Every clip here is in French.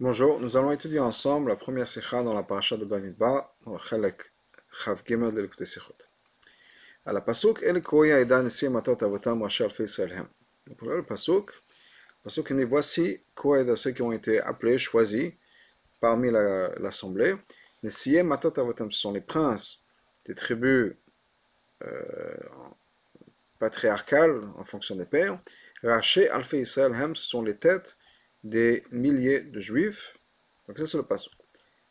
Bonjour, nous allons étudier ensemble la première sikha dans la paracha de Bamidbar, dans le Chalek Chav Gimel de l'écouter sikhot. À la pasuk, El Koya Eda Nesi Matot Avotam Rashi Alfe Israel Hem. Donc là, le pasuk, le pasuk dit voici Koya ceux qui ont été appelés, choisis parmi l'assemblée. Nesi Matot Avotam, ce sont les princes des tribus euh, patriarcales en fonction des pères. Rashi Alfe Israel Hem, ce sont les têtes des milliers de juifs. Donc ça c'est le passage.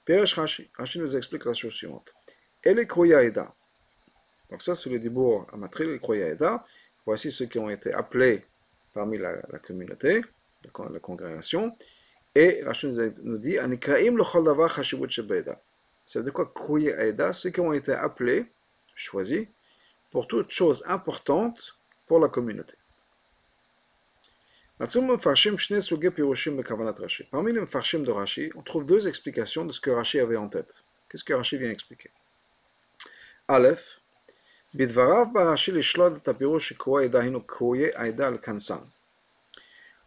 Peresh Rashi. Rashi nous explique la chose suivante. Et les. Donc ça c'est le dibour amatri, les. Voici ceux qui ont été appelés parmi la, communauté, la, congrégation. Et Rashi nous dit, Anikraim le Chashivut Shebeda. C'est de quoi Eda, ceux qui ont été appelés, choisis, pour toute chose importante pour la communauté. Parmi les Mfarshim de Rashi, on trouve deux explications de ce que Rashi avait en tête. Qu'est-ce que Rashi vient expliquer Aleph,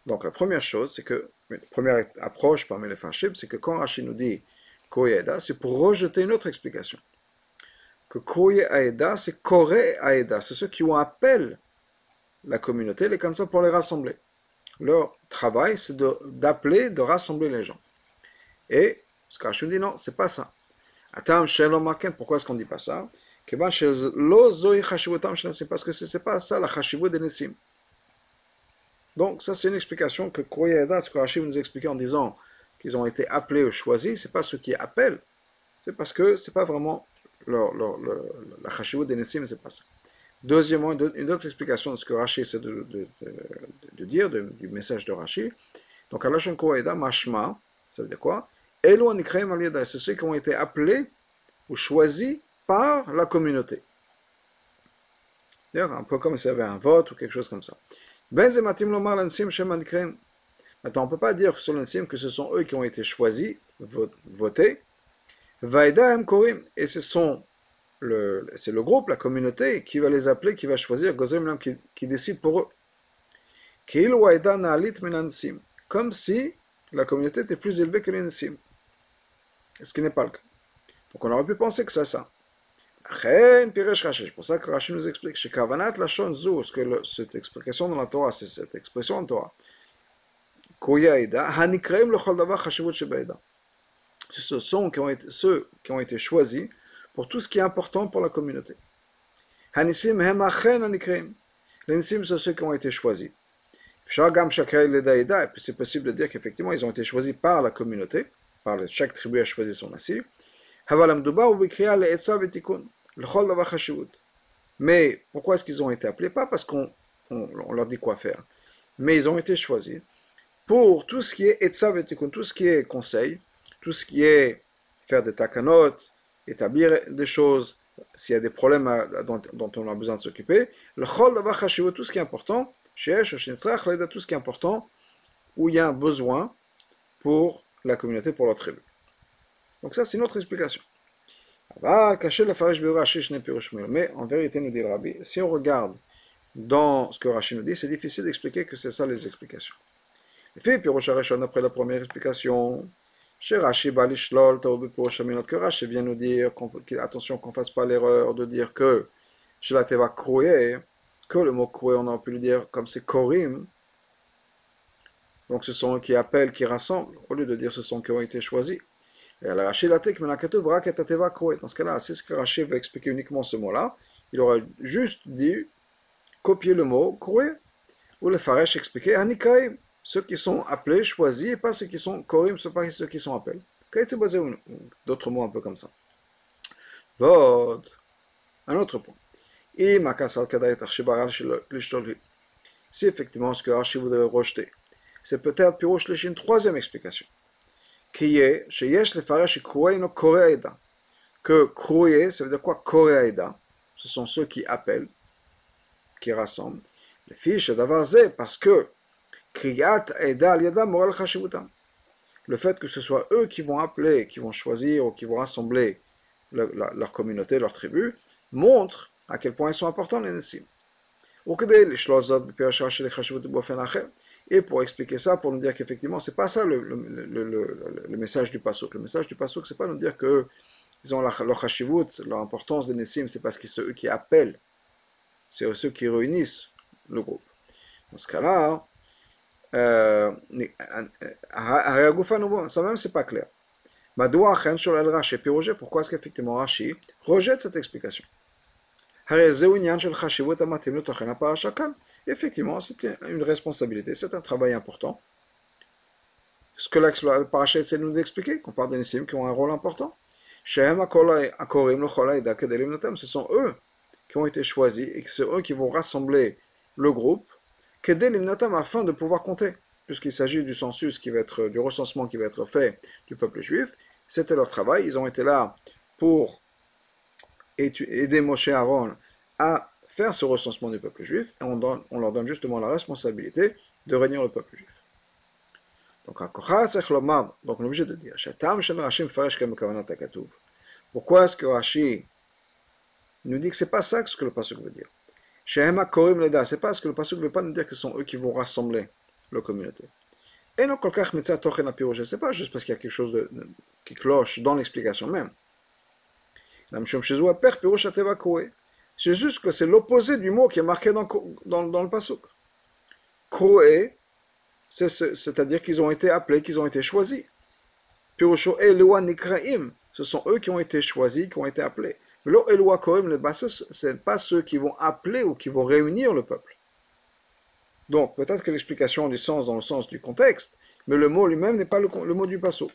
Donc la première chose, c'est que, la première approche parmi les Farshim, c'est que quand Rashi nous dit Koye c'est pour rejeter une autre explication. Que Koye Aeda, c'est Kore Aeda, c'est ceux qui ont appelé la communauté, les Kansan, pour les rassembler leur travail, c'est d'appeler, de, rassembler les gens. Et ce qu'Hachem dit, non, c'est pas ça. Pourquoi est-ce qu'on dit pas ça? Parce que ce n'est pas ça la chashivut des Nessim. Donc, ça, c'est une explication que Koyeda, Hachem nous expliquait en disant qu'ils ont été appelés ou choisis, c'est pas ceux qui appellent, c'est parce que c'est pas vraiment leur, leur, la chashivut des Nessim, c'est pas ça. Deuxièmement, une autre explication de ce que Rashi essaie de, dire, du message de Rashi. Donc, Alashon Koeda, Mashma, ça veut dire quoi? Elo c'est ceux qui ont été appelés ou choisis par la communauté. un peu comme s'il y avait un vote ou quelque chose comme ça. Maintenant, on ne peut pas dire sur l'ensim que ce sont eux qui ont été choisis, votés. Et ce sont c'est le groupe, la communauté, qui va les appeler, qui va choisir, qui, qui décide pour eux. Comme si la communauté était plus élevée que les Nessim. Ce qui n'est pas le cas. Donc on aurait pu penser que c'est ça. C'est pour ça que Rashi nous explique ce que cette explication dans la Torah, c'est cette expression en Torah. Ce sont ceux qui ont été choisis pour tout ce qui est important pour la communauté. Hanissim Les Nissim, sont ceux qui ont été choisis. Et puis c'est possible de dire qu'effectivement, ils ont été choisis par la communauté, par chaque tribu a choisi son assis. Mais pourquoi est-ce qu'ils ont été appelés? Pas parce qu'on leur dit quoi faire, mais ils ont été choisis pour tout ce qui est etzav et tout ce qui est conseil, tout ce qui est faire des takanot, établir des choses, s'il y a des problèmes dont, on a besoin de s'occuper, le chol tout ce qui est important, tout ce qui est important, où il y a un besoin pour la communauté, pour la tribu. Donc ça, c'est une autre explication. Mais en vérité, nous dit le Rabbi, si on regarde dans ce que Rachid nous dit, c'est difficile d'expliquer que c'est ça les explications. Filles, puis après la première explication, chez Rashi Balishloll, que Rashi vient nous dire, attention qu'on ne fasse pas l'erreur de dire que chez la Teva Kroué, que le mot Kroué, on aurait pu le dire comme c'est Korim. Donc ce sont eux qui appellent, qui rassemblent, au lieu de dire ce sont qui ont été choisis. Et la Rashi la Tek, mais la Teva Kroué. Dans ce cas-là, c'est ce que Rashi veut expliquer uniquement ce mot-là. Il aurait juste dit, copier le mot Kroué, ou le Faresh expliquer Hanikaim ceux qui sont appelés, choisis, et pas ceux qui sont korim, pas ceux qui sont appelés. D'autres mots un peu comme ça. Vod. Un autre point. Si effectivement ce que Archie voudrait rejeter, c'est peut-être Pirosh une troisième explication. Qui est, chez Yesh le Farash no. Que Krouye, ça veut dire quoi Koreaida Ce sont ceux qui appellent, qui rassemblent. Les fiches d'avoir parce que le fait que ce soit eux qui vont appeler, qui vont choisir ou qui vont rassembler leur communauté, leur tribu, montre à quel point ils sont importants les Nessim. Et pour expliquer ça, pour nous dire qu'effectivement, c'est pas ça le, message du Pasuk. Le message du Pasuk, c'est pas nous dire que ils ont leur, leur leur importance des Nessim, c'est parce que c'est eux qui appellent, c'est ceux qui réunissent le groupe. Dans ce cas-là, euh, ça même, c'est pas clair. Pourquoi est-ce qu'effectivement Rashi rejette cette explication? Effectivement, c'est une responsabilité, c'est un travail important. Ce que la paracha essaie de nous expliquer, qu'on parle des Nissim qui ont un rôle important. Ce sont eux qui ont été choisis et c'est eux qui vont rassembler le groupe afin de pouvoir compter. Puisqu'il s'agit du census qui va être, du recensement qui va être fait du peuple juif, c'était leur travail. Ils ont été là pour aider Moshe Aaron à faire ce recensement du peuple juif, et on, leur donne justement la responsabilité de réunir le peuple juif. Donc, on est obligé de dire, pourquoi est-ce que Rashi nous dit que c'est pas ça que le pasuk veut dire? C'est pas ce que le pasuk veut pas nous dire que ce sont eux qui vont rassembler la communauté. Et non, c'est pas juste parce qu'il y a quelque chose qui cloche dans l'explication même. C'est juste que c'est l'opposé du mot qui est marqué dans, dans, dans le pasuk. Kroé, c'est-à-dire qu'ils ont été appelés, qu'ils ont été choisis. Pirosho nikraim, ce sont eux qui ont été choisis, qui ont été appelés. Lo Eloi Kohem, ce n'est pas ceux qui vont appeler ou qui vont réunir le peuple. Donc, peut-être que l'explication a du sens dans le sens du contexte, mais le mot lui-même n'est pas le, mot du pasuk.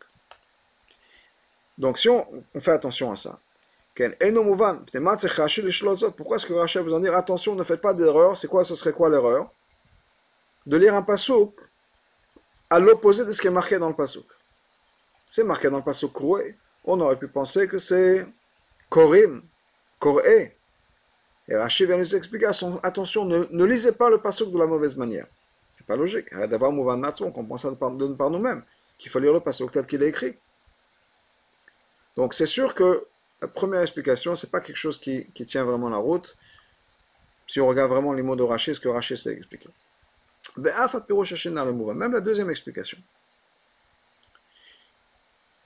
Donc, si on, fait attention à ça, pourquoi est-ce que Rachel vous en dire attention, ne faites pas d'erreur C'est quoi, ce serait quoi l'erreur? De lire un pasuk à l'opposé de ce qui est marqué dans le pasuk. C'est marqué dans le pasuk. On aurait pu penser que c'est Korim, Koré. Et Rachid vient nous expliquer attention, ne, lisez pas le pasuk de la mauvaise manière. C'est pas logique. D'avoir on comprend ça par, par nous-mêmes, qu'il faut lire le pasuk tel qu'il est écrit. Donc c'est sûr que la première explication, c'est pas quelque chose qui, tient vraiment la route. Si on regarde vraiment les mots de Rachid, ce que Rachid s'est expliqué. Même la deuxième explication.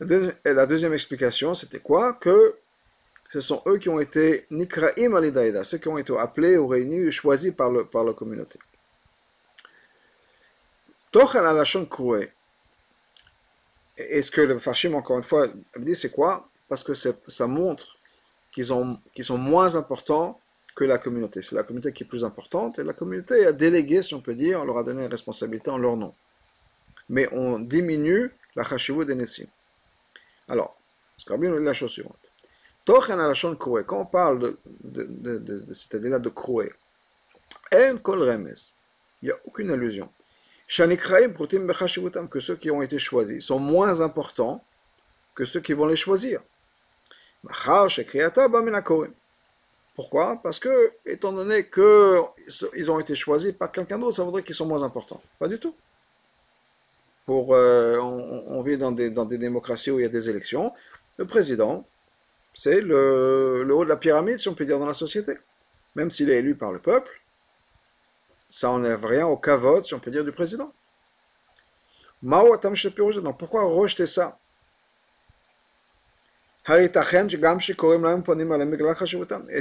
La deuxième explication, c'était quoi? Que ce sont eux qui ont été nikraim alidaïda, ceux qui ont été appelés ou réunis ou choisis par, le, par la communauté. Tochel alashon koué. Et ce que le Farshim, encore une fois, dit, c'est quoi? Parce que ça montre qu'ils sont moins importants que la communauté. C'est la communauté qui est plus importante, et la communauté a délégué, si on peut dire, on leur a donné une responsabilité en leur nom. Mais on diminue la chashivou des Nessim. Alors, qu'on dit la chose suivante. Quand on parle de, de, de c'est-à-dire de il n'y a aucune allusion. Que ceux qui ont été choisis sont moins importants que ceux qui vont les choisir. Pourquoi? Parce que, étant donné qu'ils ont été choisis par quelqu'un d'autre, ça voudrait qu'ils sont moins importants. Pas du tout. Pour, euh, on, vit dans des, dans des démocraties où il y a des élections. Le président, c'est le, haut de la pyramide, si on peut dire, dans la société. Même s'il est élu par le peuple, ça n'enlève rien au cavote, si on peut dire, du président. Donc pourquoi rejeter ça? Et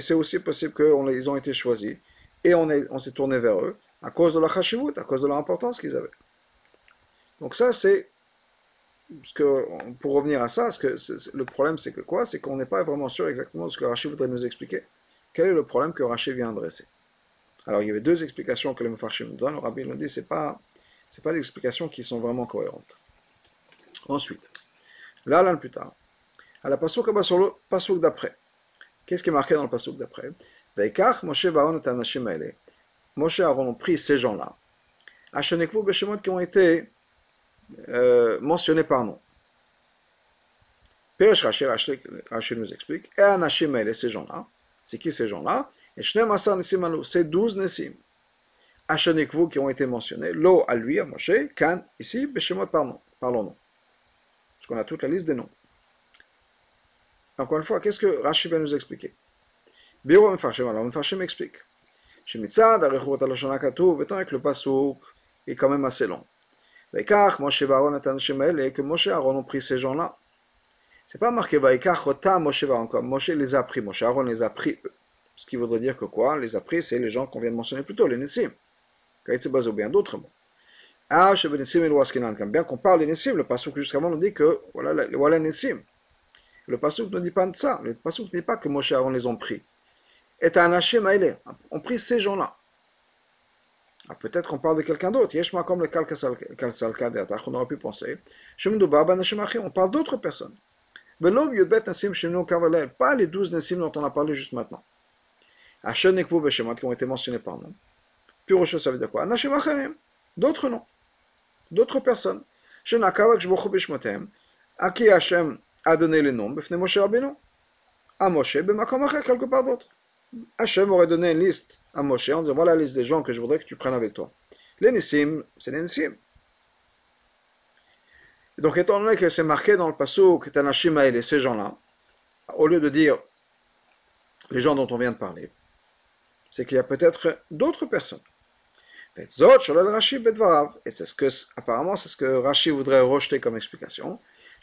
c'est aussi possible qu'ils ont été choisis et on s'est tourné vers eux à cause de la chashivut, à cause de l'importance qu'ils avaient. Donc ça, c'est que, pour revenir à ça, le problème c'est que quoi? C'est qu'on n'est pas vraiment sûr exactement de ce que Rachid voudrait nous expliquer. Quel est le problème que Rachid vient adresser? Alors il y avait deux explications que le Mefarshim nous donne. Le Rabbi nous dit c'est pas c'est pas des explications qui sont vraiment cohérentes. Ensuite, là, là, plus tard, à la pasuk sur le pasuk d'après. Qu'est-ce qui est marqué dans le pasuk d'après? Veikach Moshe Varon et Anashim Moshe Aaron ont pris ces gens-là, Hachenekvu Beshemot qui ont été euh, mentionné par nom. Peresh Rachel nous explique, et Anashim et ces gens-là, c'est qui ces gens-là? Et Shnem Asar Nessim c'est 12 Nessim. Ashanikvu qui ont été mentionnés, Lo à lui, à Moshe, Kan, ici, Beshemot par nom, par. Parce qu'on a toute la liste des noms. Encore une fois, qu'est-ce que Rachid va nous expliquer? Biro Mfarshim, alors Mfarshim explique. Shemitzad, Arechot Alashana étant que le pasouk est quand même assez long. Vaikach, Moshe Varon et Anashim et que Moshe Aaron ont pris ces gens-là. C'est pas marqué Vaikach, Ota, Moshe Varon, comme Moshe les a pris, Moshe Aaron les a pris eux. Ce qui voudrait dire que quoi? Les a pris, c'est les gens qu'on vient de mentionner plus tôt, les Nessim. Kaïtse ou bien d'autres mots. Ah, chez Benessim et Loaskinan, comme bien qu'on parle des Nessim, le pasouk jusqu'avant nous dit que voilà, voilà Nessim. Le pasouk ne dit pas ça. Le pasouk ne dit pas que Moshe Aaron les ont pris. Et Anashim Aïlé, ont pris ces gens-là. Ah, peut-être qu'on parle de quelqu'un d'autre. Yeshma comme le Kalsalkadet, on aurait pu penser. On parle d'autres personnes. Pas les douze Nessim dont on a parlé juste maintenant. Nekvu Beshemot qui ont été mentionnés par nous. Pure chose, ça veut dire quoi? D'autres noms. D'autres personnes. À qui Hachem a donné les noms? À Moshe, quelque part d'autre. Hachem aurait donné une liste à Moshe en disant voilà la liste des gens que je voudrais que tu prennes avec toi. Les Nissim, c'est les Nissim. Donc, étant donné que c'est marqué dans le passage que Tanashim a aidé ces gens-là, au lieu de dire les gens dont on vient de parler, c'est qu'il y a peut-être d'autres personnes. Et c'est ce que, apparemment, c'est ce que Rashi voudrait rejeter comme explication.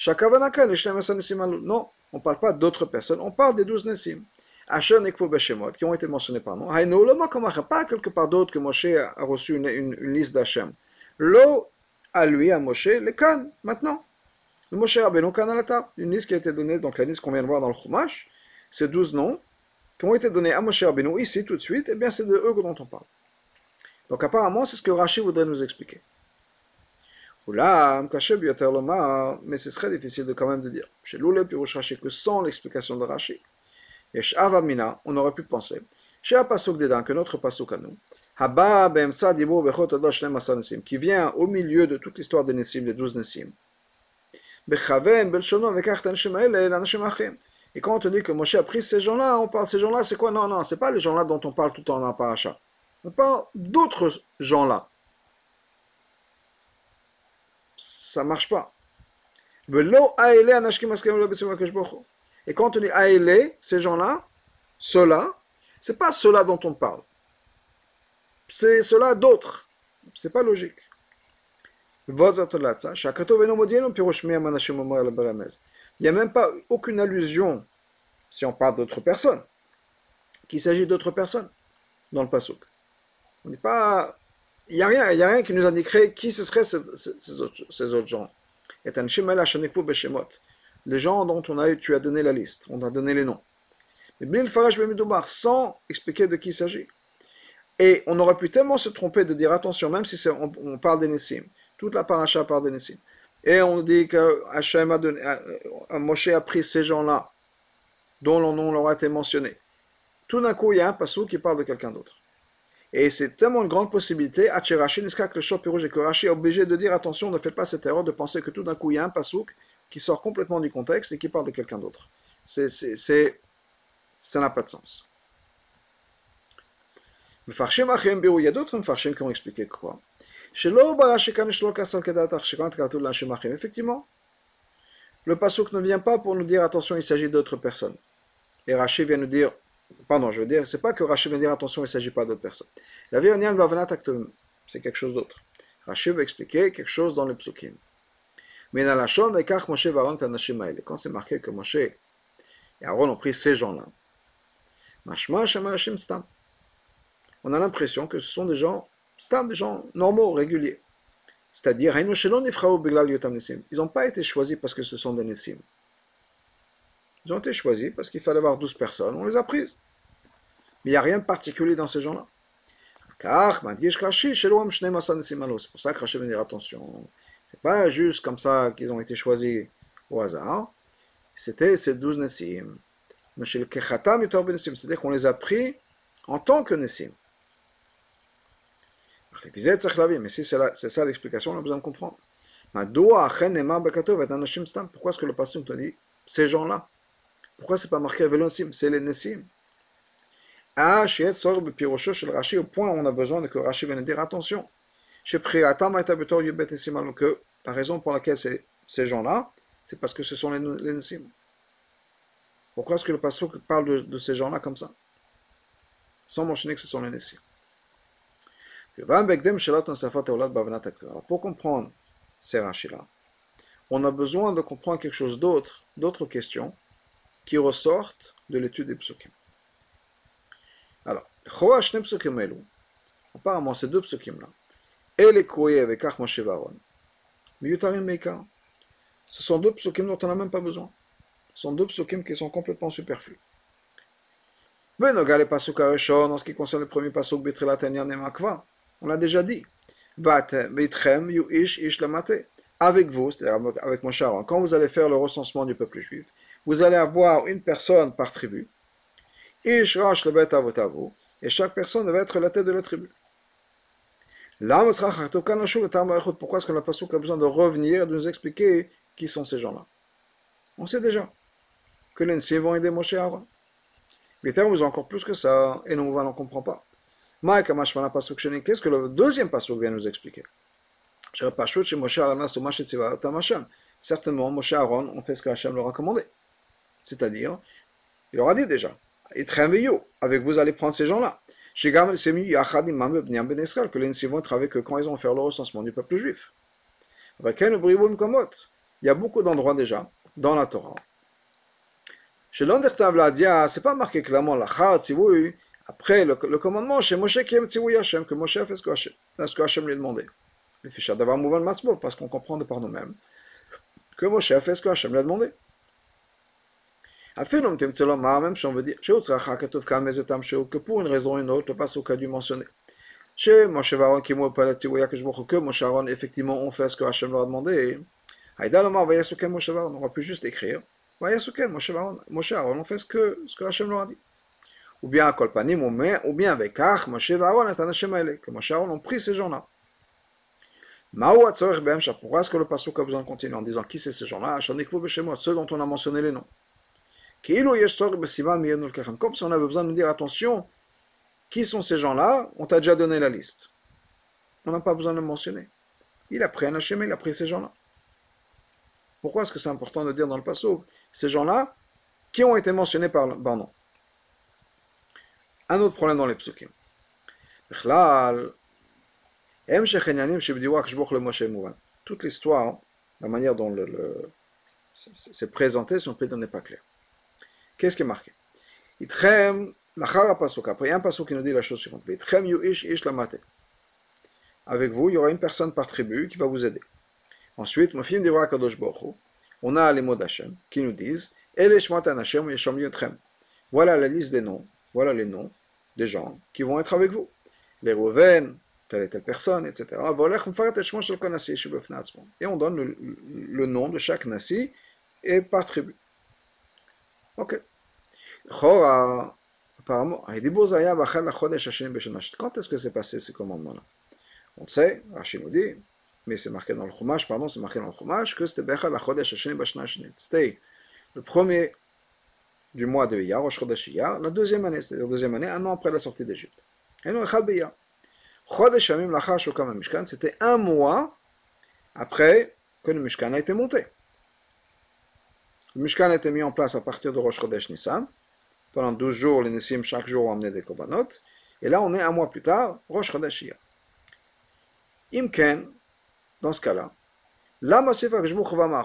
Non, on ne parle pas d'autres personnes, on parle des douze Nessim. Qui ont été mentionnés par nous. Pas quelque part d'autre que Moshe a reçu une, une, liste d'Hachem. Lo à lui, à Moshe, les Kan, maintenant. Le Moshe Rabbeinu Kan Alatar, une liste qui a été donnée, donc la liste qu'on vient de voir dans le Chumash, ces douze noms qui ont été donnés à Moshe Rabbeinu ici tout de suite, et eh bien c'est de eux dont on parle. Donc apparemment, c'est ce que Rashi voudrait nous expliquer. Mais ce serait difficile de quand même de dire. Chez Loulé Pirouche Rashi, que sans l'explication de Rashi, Yesh Avamina, on aurait pu penser, chez Apasuk Dedan, que notre Pasuk à nous, Haba qui vient au milieu de toute l'histoire des Nessim, des douze Nessim. Bechaven. Et quand on dit que Moshe a pris ces gens-là, on parle de ces gens-là, c'est quoi? Non, non, c'est pas les gens-là dont on parle tout le temps dans paracha. On parle d'autres gens-là. Ça marche pas. Et quand on dit Aele, ces gens-là, ceux-là, c'est pas ceux-là dont on parle. C'est ceux-là d'autres. C'est pas logique. Il n'y a même pas aucune allusion, si on parle d'autres personnes, qu'il s'agit d'autres personnes dans le pasuk. On n'est pas. Il n'y a, rien, a rien qui nous indiquerait qui ce seraient ces autres gens. Les gens dont on a, tu as donné la liste, on a donné les noms. Mais sans expliquer de qui il s'agit. Et on aurait pu tellement se tromper de dire attention, même si on, on, parle des Nessim, toute la paracha parle des Nessim. Et on dit que a donné, Moshe a pris ces gens-là, dont le nom leur a été mentionné. Tout d'un coup, il y a un passou qui parle de quelqu'un d'autre. Et c'est tellement une grande possibilité, Rashi, que le choc rouge et que Rashi est obligé de dire attention, ne faites pas cette erreur de penser que tout d'un coup il y a un pasouk qui sort complètement du contexte et qui parle de quelqu'un d'autre. C'est, ça n'a pas de sens. Il y a d'autres mfarshim qui ont expliqué quoi Effectivement, le pasouk ne vient pas pour nous dire attention, il s'agit d'autres personnes. Et Rashi vient nous dire Pardon, je veux dire, c'est pas que Rashi vient dire attention, il s'agit pas d'autres personnes. La vie c'est quelque chose d'autre. Rashi veut expliquer quelque chose dans le psukim. Mais dans la chambre, quand c'est marqué que Moshe et Aaron ont pris ces gens-là, on a l'impression que ce sont des gens, des gens normaux, réguliers. C'est-à-dire, ils n'ont pas été choisis parce que ce sont des Nessim. Ils ont été choisis parce qu'il fallait avoir 12 personnes, on les a prises. Mais il n'y a rien de particulier dans ces gens-là. C'est pour ça que Rashi va dire attention. C'est pas juste comme ça qu'ils ont été choisis au hasard. C'était ces 12 Nessim. C'est-à-dire qu'on les a pris en tant que Nessim. Mais si c'est ça l'explication, on a besoin de comprendre. Pourquoi est-ce que le pasteur te dit ces gens-là? Pourquoi c'est pas marqué Velosim C'est les Nessim. Ah, Rashi, au point où on a besoin de que Rashi vienne dire attention. Que la raison pour laquelle c'est ces gens-là, c'est parce que ce sont les, Nessim. Pourquoi est-ce que le pasteur parle de, de ces gens-là comme ça? Sans mentionner que ce sont les Nessim. Alors, pour comprendre ces rachis-là, on a besoin de comprendre quelque chose d'autre, d'autres questions qui ressortent de l'étude des psukim. Alors, apparemment ces deux psukim-là, et les courriers avec Moshe Varon, ce sont deux psukim dont on n'a même pas besoin. Ce sont deux psukim qui sont complètement superflus. Benogal pasuk arishon, en ce qui concerne le premier pasuk, Bitrilat Nemakva, on l'a déjà dit. yuish ish Avec vous, c'est-à-dire avec mon Aaron, quand vous allez faire le recensement du peuple juif, vous allez avoir une personne par tribu. Ish rash le bet et chaque personne va être la tête de la tribu. Pourquoi est-ce que la pasuk a besoin de revenir et de nous expliquer qui sont ces gens-là? On sait déjà que les Nsi vont aider Moshe Aaron. Les termes vous encore plus que ça, et nous, on ne comprend pas. Qu'est-ce que le deuxième pasuk vient nous expliquer? Certainement, Moshe Aaron, on fait ce que Hachem leur a commandé. C'est-à-dire, il leur a dit déjà, avec vous allez prendre ces gens-là. Que les être avec eux quand ils vont faire le recensement du peuple juif. Il y a beaucoup d'endroits déjà dans la Torah. Chez l'Andertav Ladia, c'est pas marqué clairement la après le, le, commandement, chez Moshe qui aime Tzivouy Hashem, que Moshe a fait ce que Hashem, ce que Hashem lui a demandé. Le fichier d'avoir mouvement de parce qu'on comprend de par nous-mêmes que Moshe a fait ce que Hashem lui a demandé. Même si on veut dire, que pour une raison ou une autre, le passage a dû mentionner. Chez Moshe Varon qui m'a parlé de que Moshe effectivement, ont fait ce que Hashem leur a demandé. On aurait pu juste écrire. Moshe Aaron ont fait ce que, ce que Hashem leur a dit ou bien à Kolpanim, ou bien avec Ach, Moshe et que Moshe pris ces gens-là. Pourquoi est-ce que le Pasuk a besoin de continuer en disant qui c'est ces gens-là Ceux dont on a mentionné les noms. Comme si on avait besoin de dire attention, qui sont ces gens-là? On t'a déjà donné la liste. On n'a pas besoin de le mentionner. Il a pris un Hachem, il a pris ces gens-là. Pourquoi est-ce que c'est important de dire dans le Pasuk Ces gens-là qui ont été mentionnés par, par nom. Un autre problème dans les psukim. Toute l'histoire, la manière dont c'est présenté, si on peut dire, n'est pas clair. Qu'est-ce qui est marqué? Après, il y a un pasuk qui nous dit la chose suivante. Avec vous, il y aura une personne par tribu qui va vous aider. Ensuite, on a les mots d'Hachem qui nous disent Voilà la liste des noms voilà les noms des gens qui vont être avec vous. Les Rouven, telle et telle personne, etc. Et on donne le, nom de chaque nasi et par tribu. Ok. Apparemment, quand est-ce que c'est passé ce commandement-là On sait, Rachid nous dit, mais c'est marqué dans le Chumash, pardon, c'est marqué dans le Chumash, que c'était C'était le premier du mois de Iyar, Rosh Chodesh Iyar, la deuxième année, c'est-à-dire deuxième année, un an après la sortie d'Égypte. Et nous, Echad Biyar. Chodesh Amim Lachar Shokam Mishkan, c'était un mois après que le Mishkan a été monté. Le Mishkan été mis en place à partir de Rosh Chodesh Nissan. Pendant 12 jours, les Nissim, chaque jour, ont amené des korbanot. Et là, on est un mois plus tard, Rosh Chodesh. Imken, dans ce cas-là, là,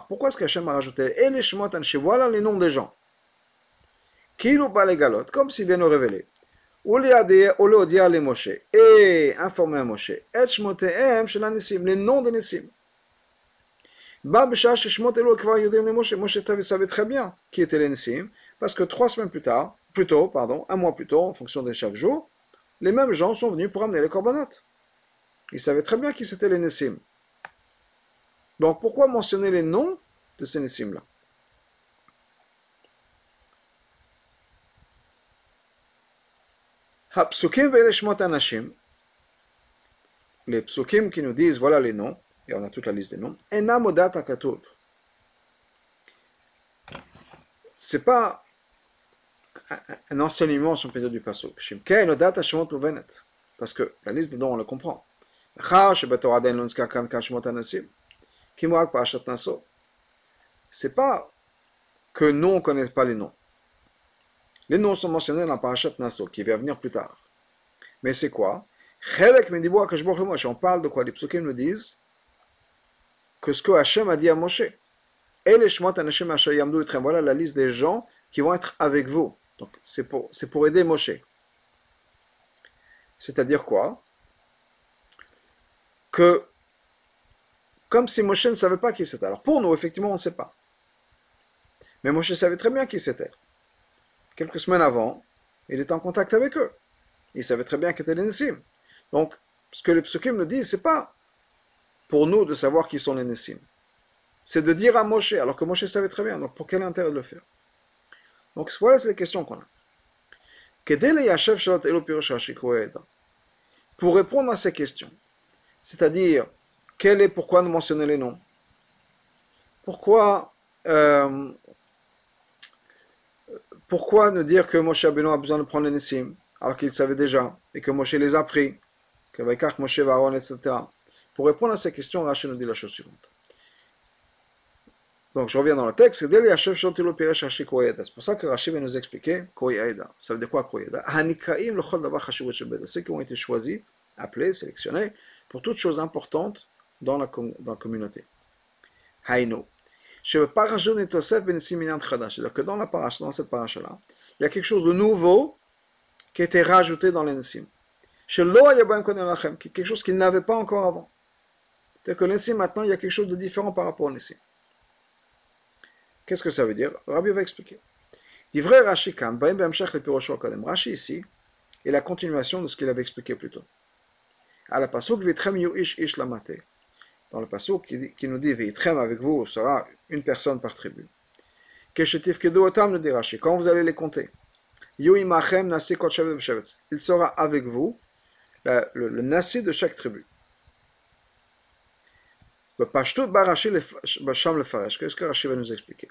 pourquoi est-ce qu'Hachem a rajouté Et les voilà les noms des gens comme s'il vient nous révéler. et informer à Moshe, les noms des Nissim. Moshe, savait très bien qui étaient les Nissim, parce que trois semaines plus tard, plus tôt, pardon, un mois plus tôt, en fonction de chaque jour, les mêmes gens sont venus pour amener les corbanotes. Ils savaient très bien qui c'était les Nissim. Donc pourquoi mentionner les noms de ces Nissim-là les psukim qui nous disent voilà les noms, et on a toute la liste des noms, c'est pas un enseignement, si on peut du pasuk. Parce que la liste des noms, on le comprend. C'est pas que nous, on ne connaît pas les noms. Les noms sont mentionnés dans la parachat Nassau, qui va venir plus tard. Mais c'est quoi? On parle de quoi? Les psukim nous disent que ce que Hachem a dit à Moshe. Voilà la liste des gens qui vont être avec vous. Donc c'est pour, pour aider Moshe. C'est-à-dire quoi? Que comme si Moshe ne savait pas qui c'était. Alors pour nous, effectivement, on ne sait pas. Mais Moshe savait très bien qui c'était. Quelques semaines avant, il était en contact avec eux. Il savait très bien qui étaient les Nessim. Donc, ce que les psukim nous disent, c'est pas pour nous de savoir qui sont les Nessim. C'est de dire à Moshe, alors que Moshe savait très bien. Donc, pour quel intérêt de le faire? Donc, voilà, c'est les questions qu'on a. Pour répondre à ces questions, c'est-à-dire, quel est pourquoi nous mentionner les noms? Pourquoi euh, pourquoi ne dire que Moshe Abeno a besoin de prendre les Nessim alors qu'il savait déjà et que Moshe les a pris, que Moshe Varon, etc. Pour répondre à ces questions, Rachel nous dit la chose suivante. Donc je reviens dans le texte. C'est pour ça que Rachel va nous expliquer Ça veut dire quoi Koyeda? Ceux qui ont été choisis, appelés, sélectionnés pour toutes choses importantes dans la, dans la communauté. Haïno. C'est-à-dire que dans, la paracha, dans cette paracha-là, il y a quelque chose de nouveau qui a été rajouté dans les Nessim. Quelque chose qu'il n'avait pas encore avant. C'est-à-dire que Nessim, maintenant, il y a quelque chose de différent par rapport au Nessim. Qu'est-ce que ça veut dire? Rabbi va expliquer. Rashi Rashi ici est la continuation de ce qu'il avait expliqué plus tôt. À la pasuk ish ish lamate dans le passage qui, qui, nous dit Veitchem avec vous sera une personne par tribu. Keshetif Kedotam nous dit quand vous allez les compter, Yuimachem Nasi il sera avec vous le, le, le Nasi de chaque tribu. Le Pashtut Barashi Basham le Faresh, qu'est-ce que Rashi va nous expliquer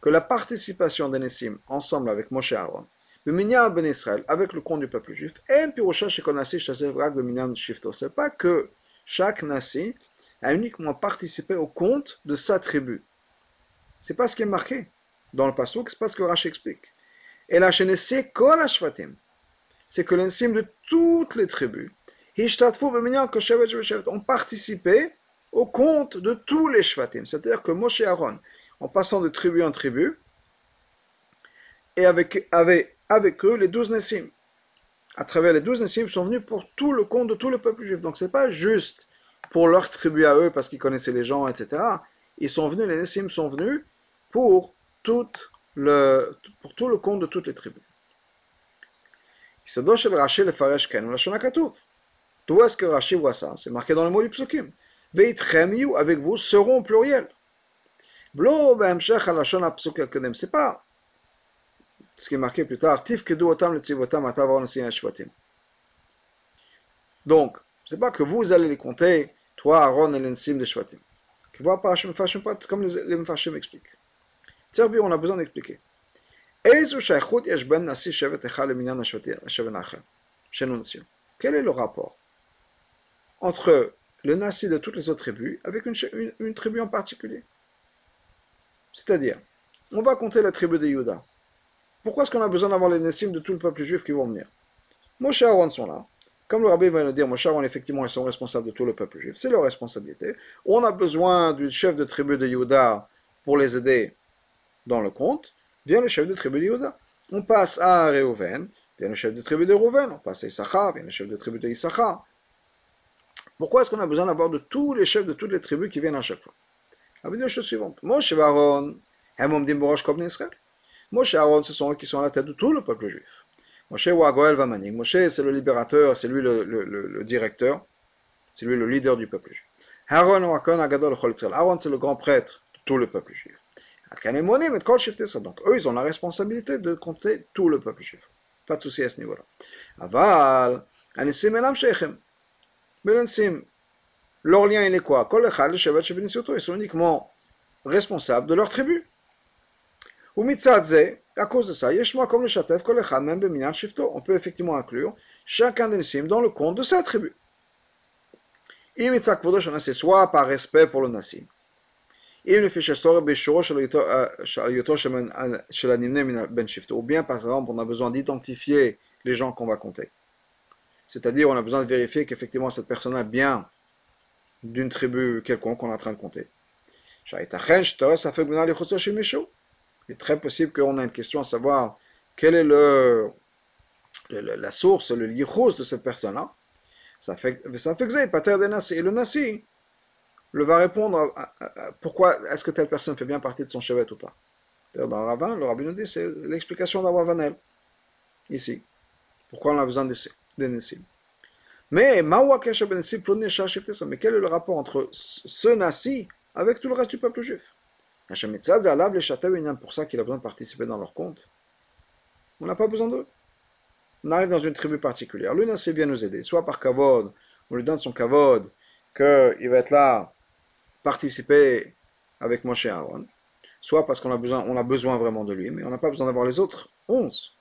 que la participation des ensemble avec Moshe Aaron le minyan ben Israël, avec le compte du peuple juif, et c'est pas que chaque nasi a uniquement participé au compte de sa tribu. C'est pas ce qui est marqué dans le passage, c'est pas ce que Rashi explique. Et la c'est c'est que l'ensemble de toutes les tribus ont participé au compte de tous les shvatim. C'est-à-dire que Moshe Aaron, en passant de tribu en tribu, et avec, avec avec eux les douze Nessim. À travers les douze Nessim, sont venus pour tout le compte de tout le peuple juif. Donc ce n'est pas juste pour leur tribu à eux parce qu'ils connaissaient les gens, etc. Ils sont venus, les Nessim sont venus pour, tout le, pour tout le compte de toutes les tribus. D'où est-ce que Rashi voit ça? C'est marqué dans le mot du psukim. avec vous seront au pluriel. C'est pas ce qui est marqué plus tard, Tif otam le tzivotam Donc, c'est pas que vous allez les compter, toi, Aaron et l'ensim de Shvatim. Tu vois, pas, comme les, les Mfashim expliquent. Tserbi, on a besoin d'expliquer. Ben Quel est le rapport? Entre le nasi de toutes les autres tribus avec une, tribu en particulier C'est-à-dire, on va compter la tribu de Juda. Pourquoi est-ce qu'on a besoin d'avoir les Nessim de tout le peuple juif qui vont venir? Moshe Aaron sont là. Comme le rabbi va nous dire, Moshe Aaron, effectivement, ils sont responsables de tout le peuple juif. C'est leur responsabilité. On a besoin du chef de tribu de Yehuda pour les aider dans le compte. Vient le chef de tribu de Yehuda. On passe à Reuven, vient le chef de tribu de Reuven. On passe à Issachar, vient le chef de tribu de Issachar. Pourquoi est-ce qu'on a besoin d'avoir de tous les chefs de toutes les tribus qui viennent à chaque fois? La vidéo suivante. Moshe et Aaron, Aaron, ce sont eux qui sont à la tête de tout le peuple juif. Moshe Wagoel Vamaning. Moshe, c'est le libérateur, c'est lui le, directeur, c'est lui le leader du peuple juif. Aaron Agadol Aaron, c'est le grand prêtre de tout le peuple juif. Donc eux, ils ont la responsabilité de compter tout le peuple juif. Pas de souci à ce niveau-là. Aval, Anisim Elam. Belensim, leur lien, il est quoi? Ils sont uniquement responsables de leur tribu. À cause de ça, on peut effectivement inclure chacun des Nissim dans le compte de sa tribu. C'est soit par respect pour le Nassim, ou bien par exemple on a besoin d'identifier les gens qu'on va compter. C'est-à-dire, on a besoin de vérifier qu'effectivement cette personne a bien d'une tribu quelconque qu'on est en train de compter. Il est très possible qu'on ait une question à savoir quelle est la source, le yichus de cette personne-là. Ça fait, Et le nasi le va répondre pourquoi est-ce que telle personne fait bien partie de son chevet ou pas. Dans le rabbin, le rabbin nous dit c'est l'explication d'Awavanel. Ici. Pourquoi on a besoin des. Mais, mais quel est le rapport entre ce Nasi avec tout le reste du peuple juif? Pour ça qu'il a besoin de participer dans leur compte. On n'a pas besoin d'eux. On arrive dans une tribu particulière. Le Nasi vient nous aider, soit par kavod, on lui donne son kavod, qu'il va être là, participer avec Moshe Aaron, soit parce qu'on a besoin, on a besoin vraiment de lui, mais on n'a pas besoin d'avoir les autres onze.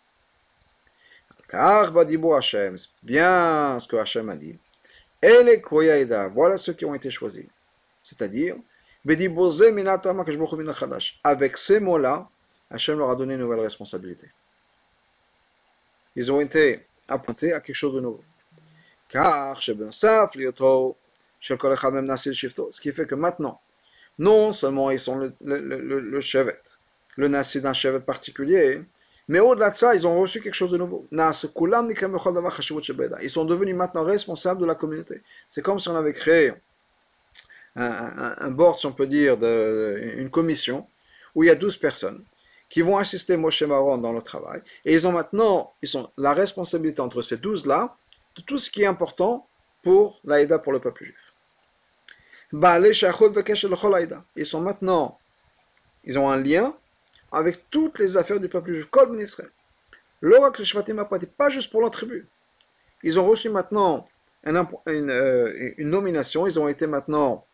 Car Badibou Hashem, bien ce que Hashem a dit. Et les voilà ceux qui ont été choisis. C'est-à-dire, avec ces mots-là, Hashem leur a donné une nouvelle responsabilité. Ils ont été appointés à quelque chose de nouveau. Car, ce qui fait que maintenant, non seulement ils sont le, le chevet, le nasi d'un chevet particulier, mais au-delà de ça, ils ont reçu quelque chose de nouveau. Ils sont devenus maintenant responsables de la communauté. C'est comme si on avait créé un, board, si on peut dire, une commission, où il y a 12 personnes qui vont assister Moshe Maron dans le travail. Et ils ont maintenant ils sont la responsabilité entre ces 12-là de tout ce qui est important pour l'Aïda, pour le peuple juif. Ils sont maintenant, ils ont un lien avec toutes les affaires du peuple juif, comme ben Israël. L'oracle Shvatim pas juste pour leur tribu. Ils ont reçu maintenant une, euh, une, nomination, ils ont été maintenant,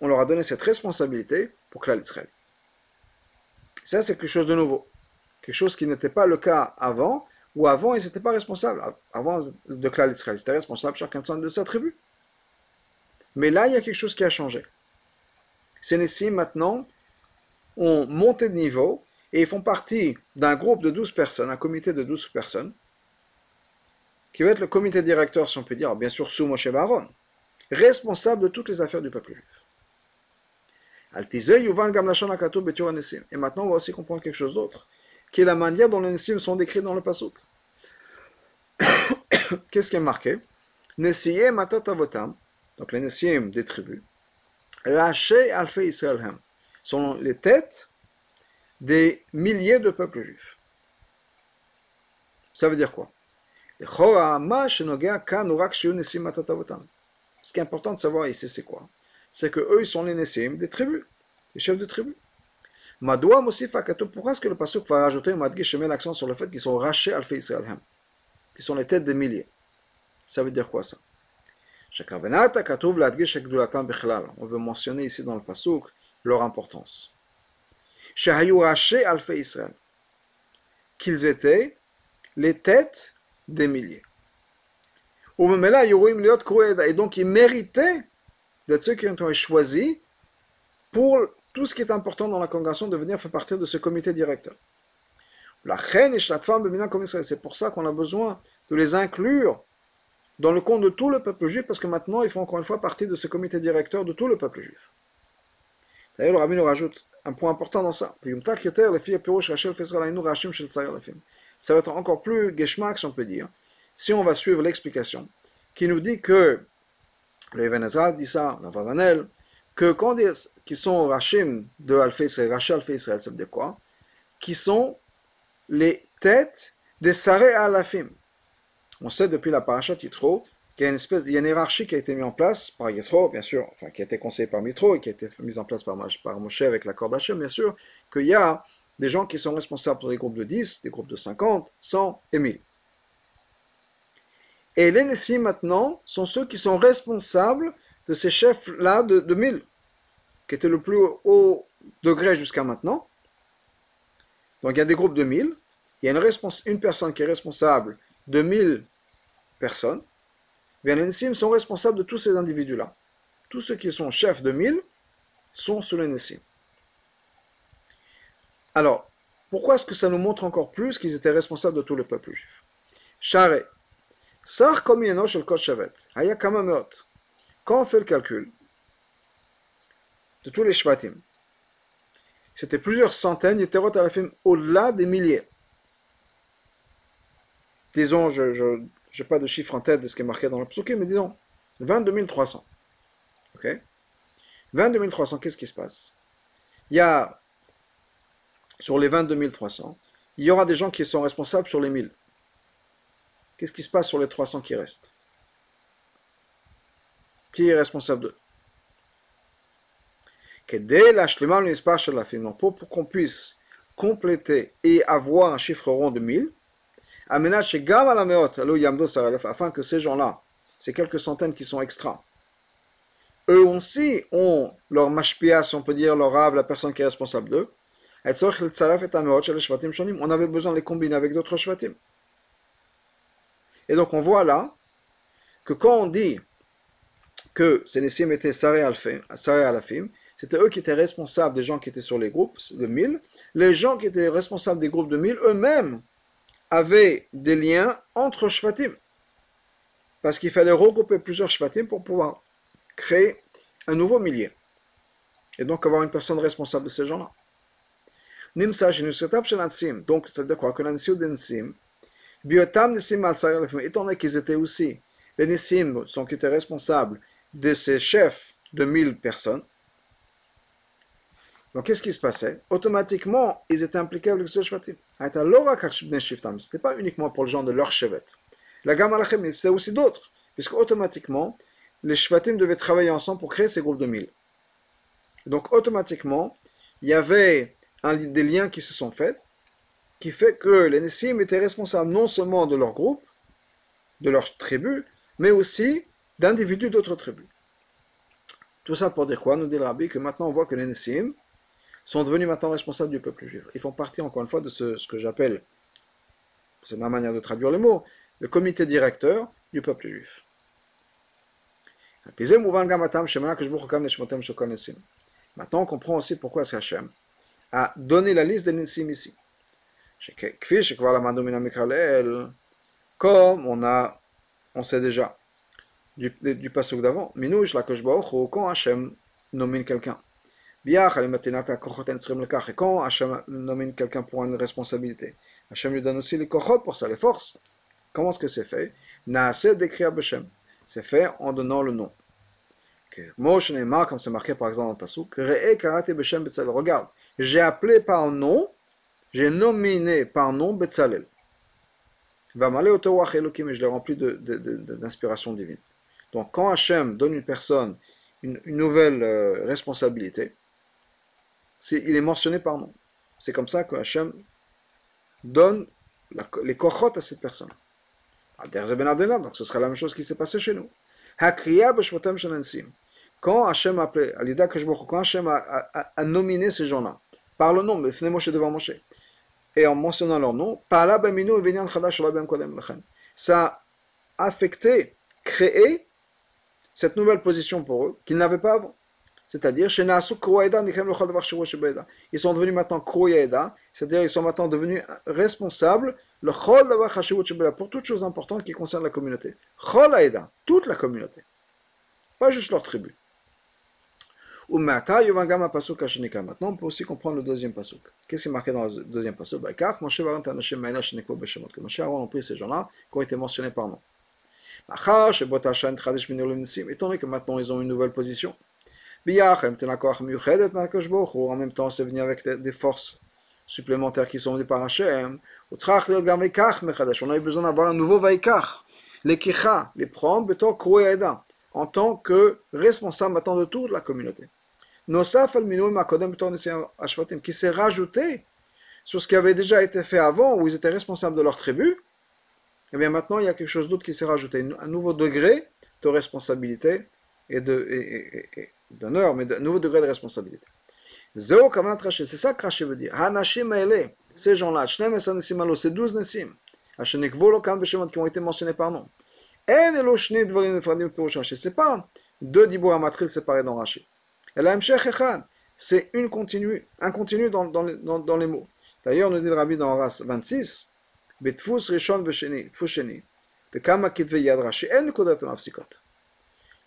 on leur a donné cette responsabilité pour Klal Israël. Ça, c'est quelque chose de nouveau. Quelque chose qui n'était pas le cas avant, ou avant, ils n'étaient pas responsables. Avant de Klal Israël, ils étaient responsables chacun de sa tribu. Mais là, il y a quelque chose qui a changé. Ces Nessim, maintenant, ont monté de niveau et ils font partie d'un groupe de 12 personnes, un comité de 12 personnes, qui va être le comité directeur, si on peut dire, bien sûr sous Moshe Baron, responsable de toutes les affaires du peuple juif. Et maintenant, on va aussi comprendre quelque chose d'autre, qui est la manière dont les Nessim sont décrits dans le Pasuk. Qu'est-ce qui est marqué? Donc les Nessim des tribus, Raché Alfe Israël sont les têtes des milliers de peuples juifs. Ça veut dire quoi? Ce qui est important de savoir ici, c'est quoi? C'est que eux, ils sont les Nessim des tribus, les chefs de tribus. Pourquoi est-ce que le Pasuk va rajouter l'accent sur le fait qu'ils sont rachés Alfe Israël Qu'ils sont les têtes des milliers. Ça veut dire quoi ça? On veut mentionner ici dans le pasuk leur importance. Israël. Qu'ils étaient les têtes des milliers. Et donc ils méritaient d'être ceux qui ont été choisis pour tout ce qui est important dans la congrégation de venir faire partie de ce comité directeur. C'est pour ça qu'on a besoin de les inclure dans le compte de tout le peuple juif, parce que maintenant, ils font encore une fois partie de ce comité directeur de tout le peuple juif. D'ailleurs, le rabbi nous rajoute un point important dans ça. Ça va être encore plus geschmack, si on peut dire, si on va suivre l'explication, qui nous dit que, le Even dit ça, la Vavanel, que quand ils qui sont Rachim de Alpha Israël, Rachel Alpha Israël, ça veut dire quoi? Qui sont les têtes des Saré Alafim. On sait depuis la paracha Yitro y a une espèce, il y a une hiérarchie qui a été mise en place par Yitro, bien sûr, enfin qui a été conseillée par Mitro et qui a été mise en place par, par Moshe avec l'accord d'Hachem, bien sûr, qu'il y a des gens qui sont responsables pour des groupes de 10, des groupes de 50, 100 et 1000. Et les Nessim maintenant sont ceux qui sont responsables de ces chefs-là de, de 1000, qui étaient le plus haut degré jusqu'à maintenant. Donc il y a des groupes de 1000, il y a une, une personne qui est responsable de 1000 personnes, bien les Nessim sont responsables de tous ces individus-là. Tous ceux qui sont chefs de 1000 sont sous les Nessim. Alors, pourquoi est-ce que ça nous montre encore plus qu'ils étaient responsables de tout le peuple juif? Share. Sar comme shel kol shavet. Haya kama meot. Quand on fait le calcul de tous les shvatim, c'était plusieurs centaines, yeterot alafim, au-delà des milliers. Disons, je n'ai pas de chiffre en tête de ce qui est marqué dans le psuké, mais disons, 22 300. Ok? 22 300, qu'est-ce qui se passe? Il y a, sur les 22 300, il y aura des gens qui sont responsables sur les 1000. Qu'est-ce qui se passe sur les 300 qui restent? Qui est responsable d'eux? Pour, pour qu'on puisse compléter et avoir un chiffre rond de 1000, afin que ces gens-là, ces quelques centaines qui sont extra, eux aussi ont leur mashpia, on peut dire, leur rave, la personne qui est responsable d'eux. On avait besoin de les combiner avec d'autres shvatim. Et donc on voit là que quand on dit que ces Nessim étaient Saré Alafim, c'était eux qui étaient responsables des gens qui étaient sur les groupes de 1000. Les gens qui étaient responsables des groupes de 1000 eux-mêmes avaient des liens entre Shvatim. Parce qu'il fallait regrouper plusieurs Shvatim pour pouvoir créer un nouveau millier. Et donc avoir une personne responsable de ces gens-là. Nimsa, donc c'est-à-dire quoi? Que l'Ansiou des Nissim, Biotam Nissim al étant donné qu'ils étaient aussi, les Nissim sont qui étaient responsables de ces chefs de 1000 personnes. Donc qu'est-ce qui se passait? Automatiquement, ils étaient impliqués avec ce Shvatim. Ce n'était pas uniquement pour le genre de leur chevet. La gamme al c'était aussi d'autres, puisque automatiquement, les Shvatim devaient travailler ensemble pour créer ces groupes de mille. Donc automatiquement, il y avait des liens qui se sont faits, qui fait que les Nessim étaient responsables non seulement de leur groupe, de leur tribu, mais aussi d'individus d'autres tribus. Tout ça pour dire quoi? Nous dit le Rabbi que maintenant on voit que les Nessim sont devenus maintenant responsables du peuple juif. Ils font partie encore une fois de ce, que j'appelle, c'est ma manière de traduire les mots, le comité directeur du peuple juif. Maintenant, on comprend aussi pourquoi Hachem a donné la liste des Nissim ici. Comme on a, on sait déjà du, du d'avant, quand Hachem nomine quelqu'un. Et quand Hachem nomine quelqu'un pour une responsabilité, Hachem lui donne aussi les kochot pour ça, les forces. Comment est-ce que c'est fait? C'est fait en donnant le nom. Comme c'est marqué par exemple dans le Pasuk, regarde, j'ai appelé par nom, j'ai nominé par nom Betzalel. Va m'aller au et je l'ai rempli d'inspiration divine. Donc quand Hachem donne une personne une, nouvelle euh, responsabilité, il est mentionné par nom. C'est comme ça que Hachem donne les kochot à cette personne. Ben donc ce sera la même chose qui s'est passé chez nous. Quand Hachem a appelé, quand Hachem a, a, a, nominé ces gens-là, par le nom, venez Moshe devant Moshe, et en mentionnant leur nom, ça a affecté, créé cette nouvelle position pour eux qu'ils n'avaient pas avant. C'est-à-dire, ils sont devenus maintenant Kroyaeda, c'est-à-dire ils sont maintenant devenus responsables pour toutes choses importantes qui concernent la communauté. toute la communauté, pas juste leur tribu. Maintenant, on peut aussi comprendre le deuxième pasuk. Qu'est-ce qui est marqué dans le deuxième pasuk? Que Moshe Aaron ont pris ces gens-là qui ont été mentionnés par nom. Étant donné que maintenant ils ont une nouvelle position. En même temps, c'est venu avec des forces supplémentaires qui sont venues par Hachem. On a eu besoin d'avoir un nouveau Vaikach. Les Kicha, les Prom, en tant que responsable maintenant de toute la communauté. Qui s'est rajouté sur ce qui avait déjà été fait avant, où ils étaient responsables de leur tribu. Et eh bien maintenant, il y a quelque chose d'autre qui s'est rajouté, un nouveau degré de responsabilité et d'honneur, mais de nouveau degré de responsabilité. Zéro kavanat craché, c'est ça que craché veut dire. Hanashim ele, ces gens-là, Shnem et Sanesim alo, ces douze Nesim, Ashenekvolo kan beshemot, qui ont été mentionnés par nom. En elo shne dvarim nefradim pour Rashi, c'est pas deux dibour amatril séparés dans Rashi. Et la Hemshech Echan, c'est une continue, un continu dans, dans, dans, dans les mots. D'ailleurs, nous dit le Rabbi dans Ras 26, Betfus rishon vesheni, tfusheni, vekama kitve yad Rashi, en kodat mafsikot.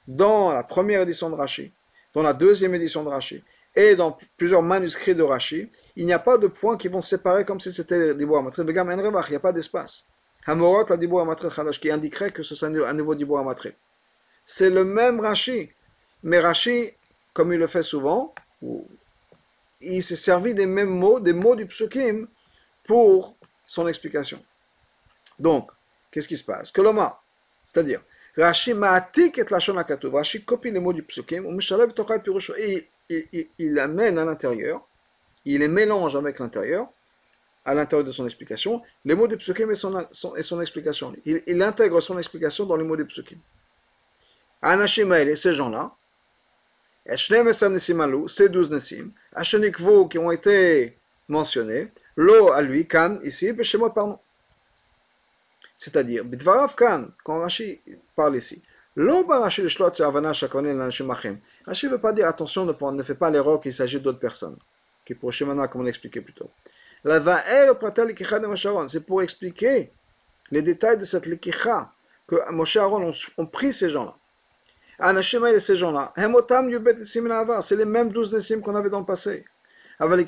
Dans la première édition de Rashi, dans la deuxième édition de Rashi, et dans plusieurs manuscrits de Rashi, il n'y a pas de points qui vont séparer comme si c'était Dibou Revach, il n'y a pas d'espace. Hamorot la Dibou Amatril Khadash, qui indiquerait que ce c'est un nouveau Dibou Amatril. C'est le même Rashi. Mais Rashi, comme il le fait souvent, il s'est servi des mêmes mots, des mots du psukim, pour son explication. Donc, qu'est-ce qui se passe? Que l'homme, c'est-à-dire, Rashi ma'atik et lachon akatuv. Rashi copie les mots du psukim, et il, il amène à l'intérieur, il les mélange avec l'intérieur, à l'intérieur de son explication, les mots du psukim et son, son, et son explication. Il, il, intègre son explication dans les mots du psukim. Anashim ces gens-là, ces douze Nessim, Hashanikvu qui ont été mentionnés, Lo à lui, Kan, ici, Beshemot, pardon. C'est-à-dire, Bidvarav Kan, quand Rashi parle ici, Rashi ne veut pas dire attention, ne, ne pas l'erreur qu'il s'agit d'autres personnes, qui comme on plus tôt. C'est pour expliquer les détails de cette que Moshe Aaron ont, pris ces gens-là. Et ces gens-là, c'est les mêmes douze Nesim qu'on avait dans le passé. Mais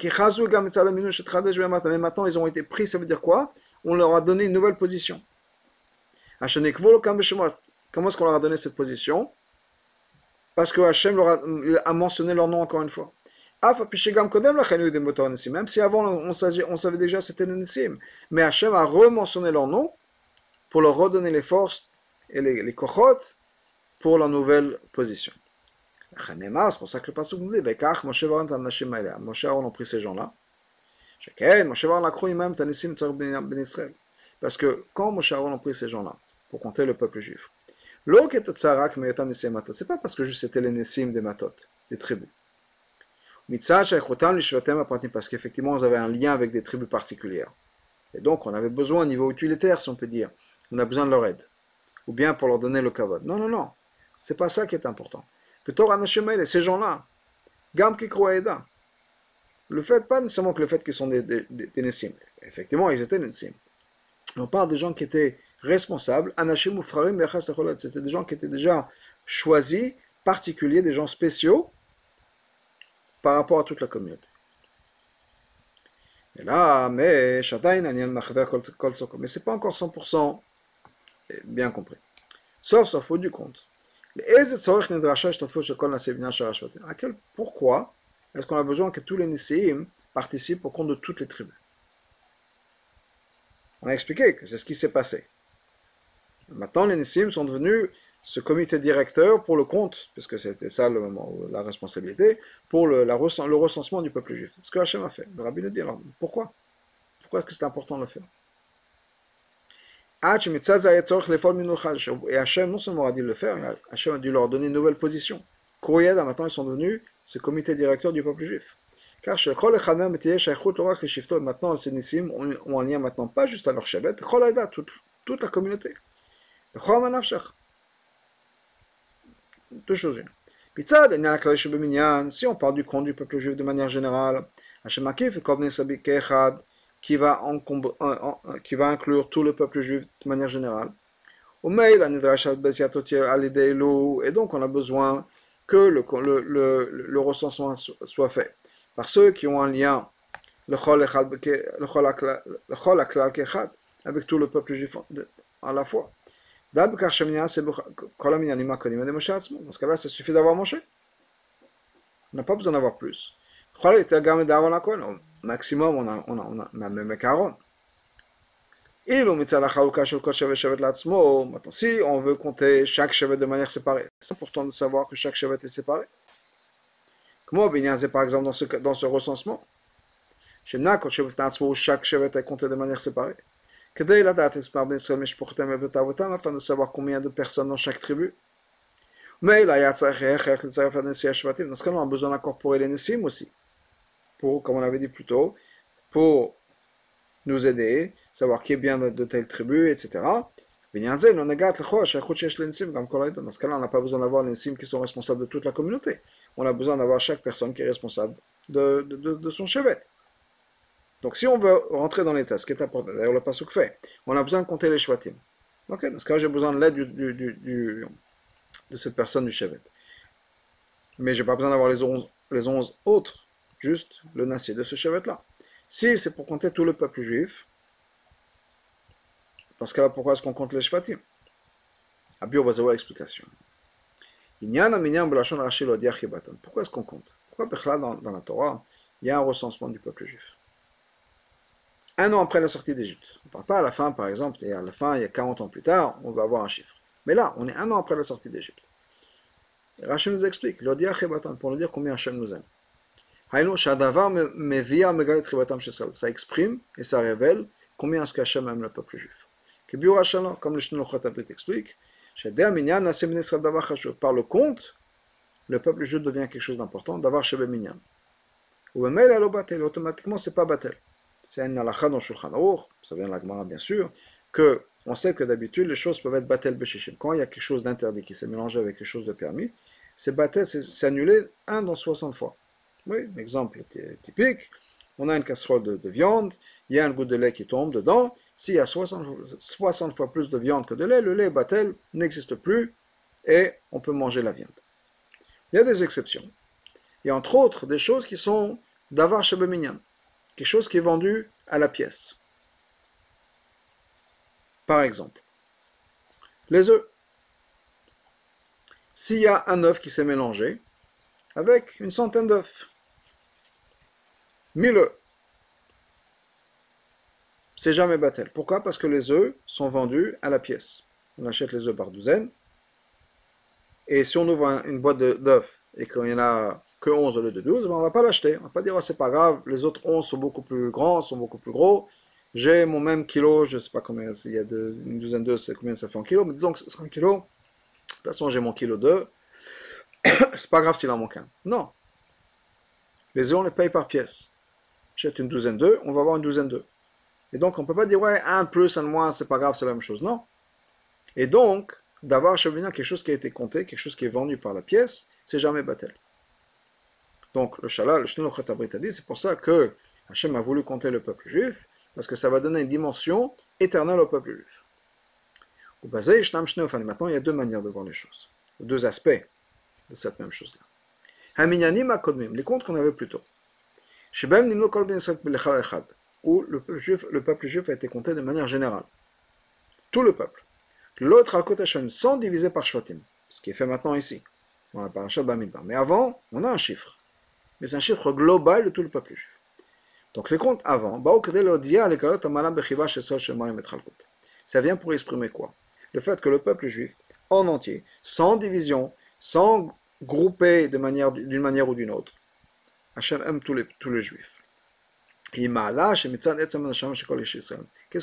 maintenant, ils ont été pris, ça veut dire quoi? On leur a donné une nouvelle position. Comment est-ce qu'on leur a donné cette position? Parce que Hachem leur a, a, mentionné leur nom encore une fois. Même si avant on savait, on savait déjà c'était Nessim. Mais Hachem a rementionné leur nom pour leur redonner les forces et les, les kochot pour la nouvelle position. C'est pour ça que le passage nous dit Moshe Aaron a pris ces gens-là. Moshe Aaron a cru même Ben Israël. Parce que quand Moshe Aaron a pris ces gens-là, pour compter le peuple juif, c'est pas parce que juste c'était les Nessim des Matot, des tribus. Parce qu'effectivement, ils avaient un lien avec des tribus particulières. Et donc, on avait besoin, au niveau utilitaire, si on peut dire, on a besoin de leur aide. Ou bien pour leur donner le kavod. Non, non, non. C'est pas ça qui est important. Plutôt, ces gens-là, Gam qui Le fait, pas nécessairement que le fait qu'ils sont des, des. Effectivement, ils étaient Nessim. On parle des gens qui étaient responsables. Anashim C'était des gens qui étaient déjà choisis, particuliers, des gens spéciaux par rapport à toute la communauté. Et là, mais mais c'est pas encore 100% bien compris. Sauf, sauf au du compte. À quel, pourquoi est-ce qu'on a besoin que tous les Nissim participent au compte de toutes les tribus? On a expliqué que c'est ce qui s'est passé. Maintenant, les Nissim sont devenus ce comité directeur pour le compte, puisque c'était ça le, la responsabilité, pour le, recensement du peuple juif. Ce que Hachem a fait. Le rabbi nous dit alors pourquoi? Pourquoi est-ce que c'est important de le faire? Et Hachem non seulement a dit le faire, Hachem a dû leur donner une nouvelle position. Kouyeda, maintenant ils sont devenus ce comité directeur du peuple juif. Car maintenant ces Nissim ont un lien maintenant pas juste à leur chevet, toute, toute la communauté. Deux choses. Si on parle du compte du peuple juif de manière générale, qui va, qui va inclure tout le peuple juif de manière générale. Et donc on a besoin que le, le, recensement soit fait par ceux qui ont un lien avec tout le peuple juif à la fois. Dans ce cas-là, ça suffit d'avoir Moshe? On n'a pas besoin d'avoir plus maximum, on a, on a, on a, même avec Aaron. Maintenant, si on veut compter chaque chevet de manière séparée, c'est important de savoir que chaque chevet est séparé. Comment c'est par exemple dans ce, dans ce recensement chaque chevet est compté de manière séparée. Afin de savoir combien de personnes dans chaque tribu. Mais là, dans ce cas, on a besoin d'incorporer les Nessim aussi comme on avait dit plus tôt, pour nous aider, savoir qui est bien de, telle tribu, etc. Dans ce cas-là, on n'a pas besoin d'avoir les cimes qui sont responsables de toute la communauté. On a besoin d'avoir chaque personne qui est responsable de son chevet. Donc si on veut rentrer dans l'état, ce qui est important, d'ailleurs le Pasuk fait, on a besoin de compter les Shvatim. Ok, dans ce cas j'ai besoin de l'aide de cette personne du Shevet. Mais j'ai pas besoin d'avoir les 11, les 11 autres, juste le Nassir de ce Shevet-là. Si c'est pour compter tout le peuple juif, dans ce cas-là, pourquoi est-ce qu'on compte les Shvatim? Abi, on va avoir l'explication. Pourquoi est-ce qu'on compte? Pourquoi dans, dans la Torah, il y a un recensement du peuple juif? Un an après la sortie d'Égypte. On ne parle pas à la fin, par exemple, et à la fin, il y a 40 ans plus tard, on va avoir un chiffre. Mais là, on est un an après la sortie d'Égypte. Rachel nous explique, pour nous dire combien Hachem nous aime. Ça exprime et ça révèle combien est-ce qu'Hachem aime le peuple juif. Comme le Shnulchat explique, par le compte, le peuple juif devient quelque chose d'important, d'avoir Shebe Minyan. Ou automatiquement, c'est pas Batel c'est un halakha dans Shulchan Aruch, ça vient de l'Agmara bien sûr, que on sait que d'habitude les choses peuvent être batel beshishim. Quand il y a quelque chose d'interdit qui s'est mélangé avec quelque chose de permis, c'est batel, c'est annulé un dans 60 fois. Oui, exemple typique, on a une casserole de, viande, il y a un goût de lait qui tombe dedans, s'il y a 60, 60, fois plus de viande que de lait, le lait batel n'existe plus et on peut manger la viande. Il y a des exceptions. Il y a entre autres des choses qui sont d'avar shebeminyan quelque chose qui est vendu à la pièce. Par exemple, les œufs. S'il y a un œuf qui s'est mélangé avec une centaine d'œufs, mille œufs, c'est jamais battel. Pourquoi? Parce que les œufs sont vendus à la pièce. On achète les œufs par douzaine. Et si on ouvre une boîte d'œufs et qu'il n'y en a que 11 au lieu de 12, ben on ne va pas l'acheter. On ne va pas dire, oh, c'est pas grave, les autres 11 sont beaucoup plus grands, sont beaucoup plus gros. J'ai mon même kilo, je ne sais pas combien, il y a une douzaine d'œufs, c'est combien ça fait en kilo, mais disons que ce sera un kilo. De toute façon, j'ai mon kilo d'œufs. c'est pas grave s'il en manque un. Non. Les œufs, on les paye par pièce. J'achète une douzaine d'œufs, on va avoir une douzaine d'œufs. Et donc, on ne peut pas dire, ouais, un de plus, un de moins, c'est pas grave, c'est la même chose. Non. Et donc, d'avoir chez quelque chose qui a été compté, quelque chose qui est vendu par la pièce, c'est jamais battel. Donc le Shalal, le Shnul a dit, c'est pour ça que Hachem a voulu compter le peuple juif, parce que ça va donner une dimension éternelle au peuple juif. Maintenant il y a deux manières de voir les choses, deux aspects de cette même chose-là. Les comptes qu'on avait plus tôt. Où le peuple, juif, le peuple juif a été compté de manière générale. Tout le peuple. L'autre al Hashem, sans diviser par Shvatim, ce qui est fait maintenant ici dans la paracha Bamidbar. Mais avant, on a un chiffre. Mais c'est un chiffre global de tout le peuple juif. Donc les comptes avant, ça vient pour exprimer quoi? Le fait que le peuple juif, en entier, sans division, sans grouper d'une manière, manière ou d'une autre, Hachem aime tous les, tous les juifs. Qu'est-ce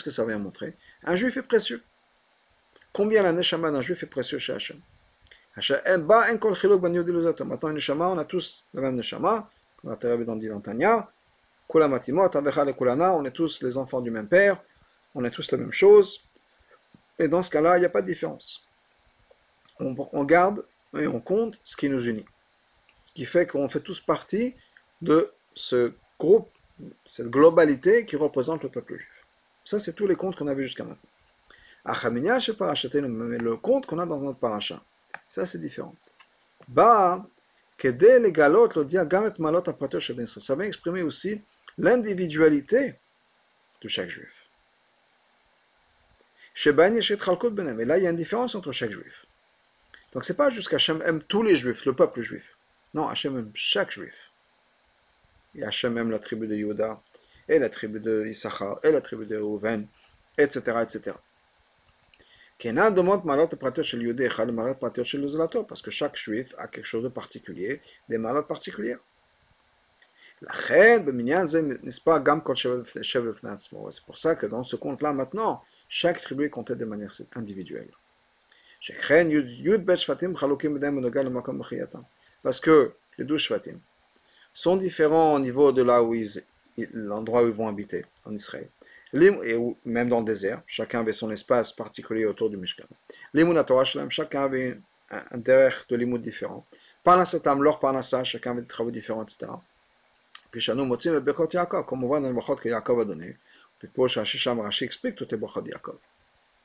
que ça vient montrer? Un juif est précieux. Combien la neshama d'un juif est précieux chez Hachem? Maintenant, une neshama, on a tous la même neshama, comme la dans dit Tanya. on est tous les enfants du même père, on est tous la même chose. Et dans ce cas-là, il n'y a pas de différence. On, on, garde et on compte ce qui nous unit. Ce qui fait qu'on fait tous partie de ce groupe, cette globalité qui représente le peuple juif. Ça, c'est tous les comptes qu'on a vus jusqu'à maintenant. Mais le compte qu'on a dans notre paracha, ça, c'est différent. Ba, ça va exprimer aussi l'individualité de chaque juif. Et là, il y a une différence entre chaque juif. Donc, c'est pas juste qu'Hachem aime tous les juifs, le peuple juif. Non, Hachem aime chaque juif. Et Hachem aime la tribu de Yuda, et la tribu de Issachar, et la tribu de Reuven, etc., etc. Parce que chaque juif a quelque chose de particulier, des malades particulières. C'est pour ça que dans ce compte-là, maintenant, chaque tribu est comptée de manière individuelle. Parce que les douze Shvatim sont différents au niveau de là où ils, l'endroit où ils vont habiter, en Israël et même dans le désert, chacun avait son espace particulier autour du Mishkan. chacun avait un derrière de limoud différent. Parnasatam, leur parnasa, chacun avait des travaux différents, etc. Puis Shanou Motzim et Bekot Yaakov, comme on voit dans le Bechot que Yaakov a donné. Puis pour Shisham Rashi explique toutes les Bechot Yaakov.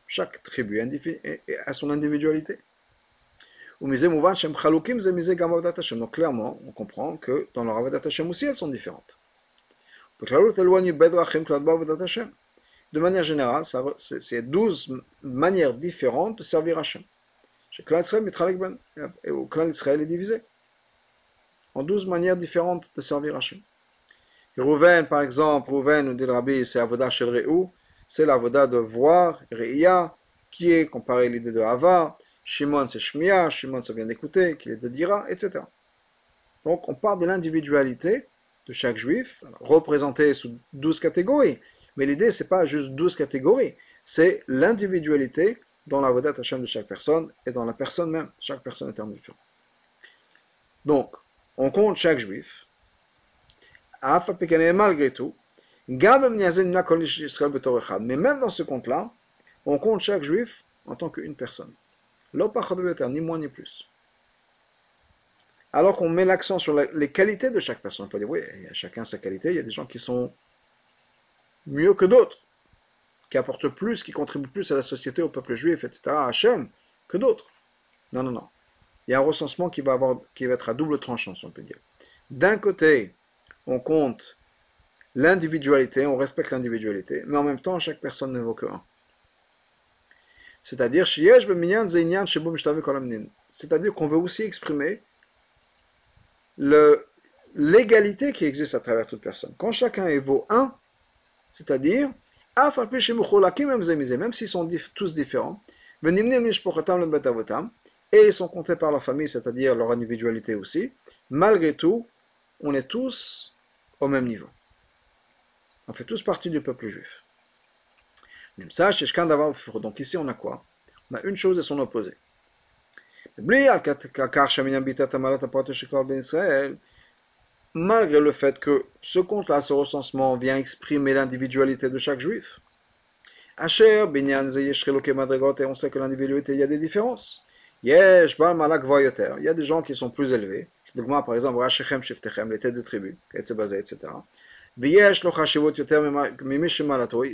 Chaque tribu a son individualité. Donc clairement, on comprend que dans leur Avodat Hashem aussi, elles sont différentes. De manière générale, c'est 12 manières différentes de servir Hashem. Chez Klan Israël, et au clan Israël est divisé en 12 manières différentes de servir Hashem. Rouven, par exemple, Rouven, nous dit le rabbi, c'est Avodah Shel Re'u, c'est l'Avodah de voir, Re'ia, qui est comparé à l'idée de Hava. Shimon, c'est Shmia, Shimon, ça vient d'écouter, qui est de Dira, etc. Donc, on parle de l'individualité de chaque juif, représenté sous 12 catégories. Mais l'idée, c'est pas juste 12 catégories, c'est l'individualité dans la Vodat Hashem de chaque personne et dans la personne même. Chaque personne est un différent. Donc, on compte chaque juif, malgré tout, mais même dans ce compte-là, on compte chaque juif en tant qu'une personne. Ni moins ni plus. Alors qu'on met l'accent sur les qualités de chaque personne. On peut dire, oui, il y a chacun sa qualité, il y a des gens qui sont mieux que d'autres, qui apportent plus, qui contribuent plus à la société, au peuple juif, etc., à Hachem, que d'autres. Non, non, non. Il y a un recensement qui va, être à double tranchant, si on peut dire. D'un côté, on compte l'individualité, on respecte l'individualité, mais en même temps, chaque personne ne vaut que un. C'est-à-dire, c'est-à-dire qu'on veut aussi exprimer l'égalité qui existe à travers toute personne. Quand chacun vaut un, c'est-à-dire, même s'ils sont tous différents, et ils sont comptés par leur famille, c'est-à-dire leur individualité aussi, malgré tout, on est tous au même niveau. On fait tous partie du peuple juif. Donc ici, on a quoi? On a une chose et son opposé. Malgré le fait que ce compte-là, ce recensement, vient exprimer l'individualité de chaque juif. Asher, Binyan, et on sait que l'individualité, il y a des différences. Il y a des gens qui sont plus élevés. par exemple, les têtes de tribu, etc.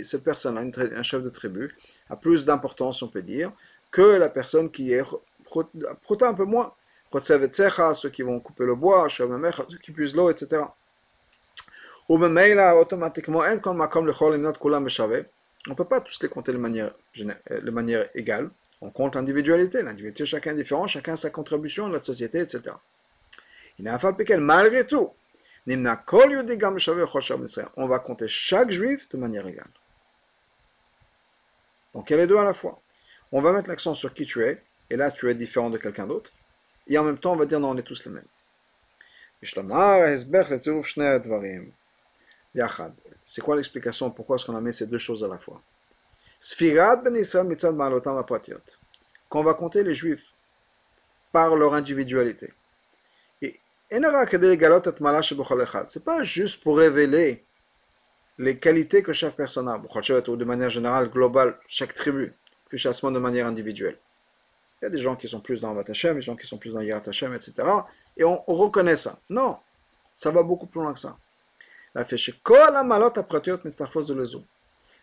Cette personne, un chef de tribu, a plus d'importance, on peut dire, que la personne qui est un peu moins. ceux qui vont couper le bois, ceux qui puisent l'eau, etc. On ne peut pas tous les compter de manière, de manière égale. On compte l'individualité, l'individualité, chacun est différent, chacun a sa contribution à la société, etc. Il n'a pas qu'elle, malgré tout, on va compter chaque juif de manière égale. Donc il y a les deux à la fois. On va mettre l'accent sur qui tu es, et là tu es différent de quelqu'un d'autre, et en même temps on va dire non, on est tous les mêmes. C'est quoi l'explication? Pourquoi est-ce qu'on a mis ces deux choses à la fois? Quand on va compter les juifs par leur individualité. Et c'est pas juste pour révéler les qualités que chaque personne a, ou de manière générale, globale, chaque tribu, puis chassement de manière individuelle. Il y a des gens qui sont plus dans Vatachem, des gens qui sont plus dans Yirat Hashem, etc. Et on, on, reconnaît ça. Non, ça va beaucoup plus loin que ça. La fait chez malot de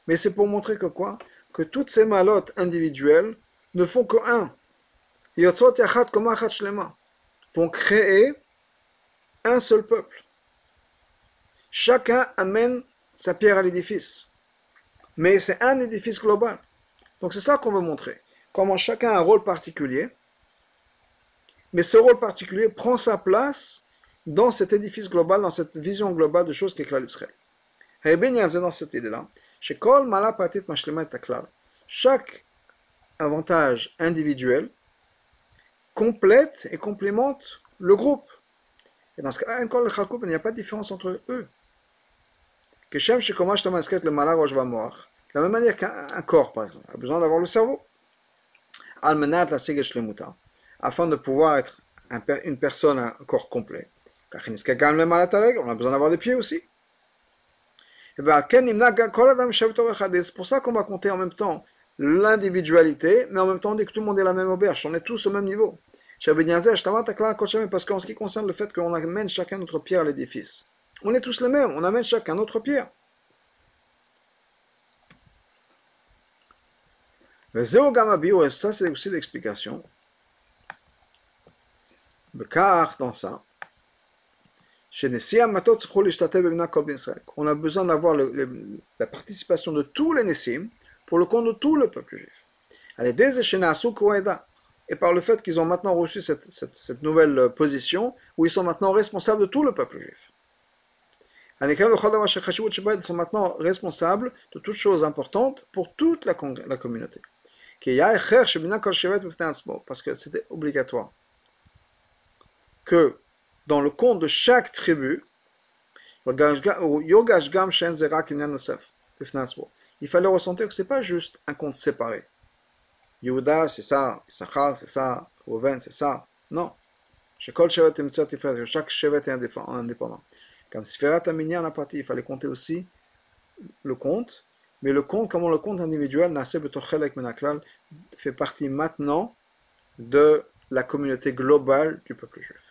mais c'est pour montrer que quoi? Que toutes ces malotes individuelles ne font que un. Vont créer un seul peuple. Chacun amène sa pierre à l'édifice. Mais c'est un édifice global. Donc c'est ça qu'on veut montrer. Comment chacun a un rôle particulier. Mais ce rôle particulier prend sa place dans cet édifice global, dans cette vision globale de choses qu'est. Et bien, dans cette idée-là, chaque avantage individuel complète et complémente le groupe. Et dans ce cas-là, il n'y a pas de différence entre eux. De la même manière qu'un corps, par exemple, a besoin d'avoir le cerveau. Afin de pouvoir être une personne, un corps complet. On a besoin d'avoir des pieds aussi. C'est pour ça qu'on va compter en même temps l'individualité, mais en même temps on dit que tout le monde est la même auberge, on est tous au même niveau. Parce qu'en ce qui concerne le fait qu'on amène chacun notre pierre à l'édifice, On est tous les mêmes, on amène chacun notre pierre. Zéogama ça c'est aussi l'explication. Car dans ça, on a besoin d'avoir la participation de tous les Nessim pour le compte de tout le peuple juif. Et par le fait qu'ils ont maintenant reçu cette, nouvelle position, où ils sont maintenant responsables de tout le peuple juif. Ils sont maintenant responsables de toutes choses importantes pour toute la communauté. Parce que c'était obligatoire que dans le compte de chaque tribu, il fallait ressentir que ce n'est pas juste un compte séparé. Yehuda, c'est ça, Issachar, c'est ça, Reuven, c'est ça. Non. Chaque chevet est indépendant. Comme Sferat Aminyan a parti, il fallait compter aussi le compte, mais le compte, comment le compte individuel, fait partie maintenant de la communauté globale du peuple juif.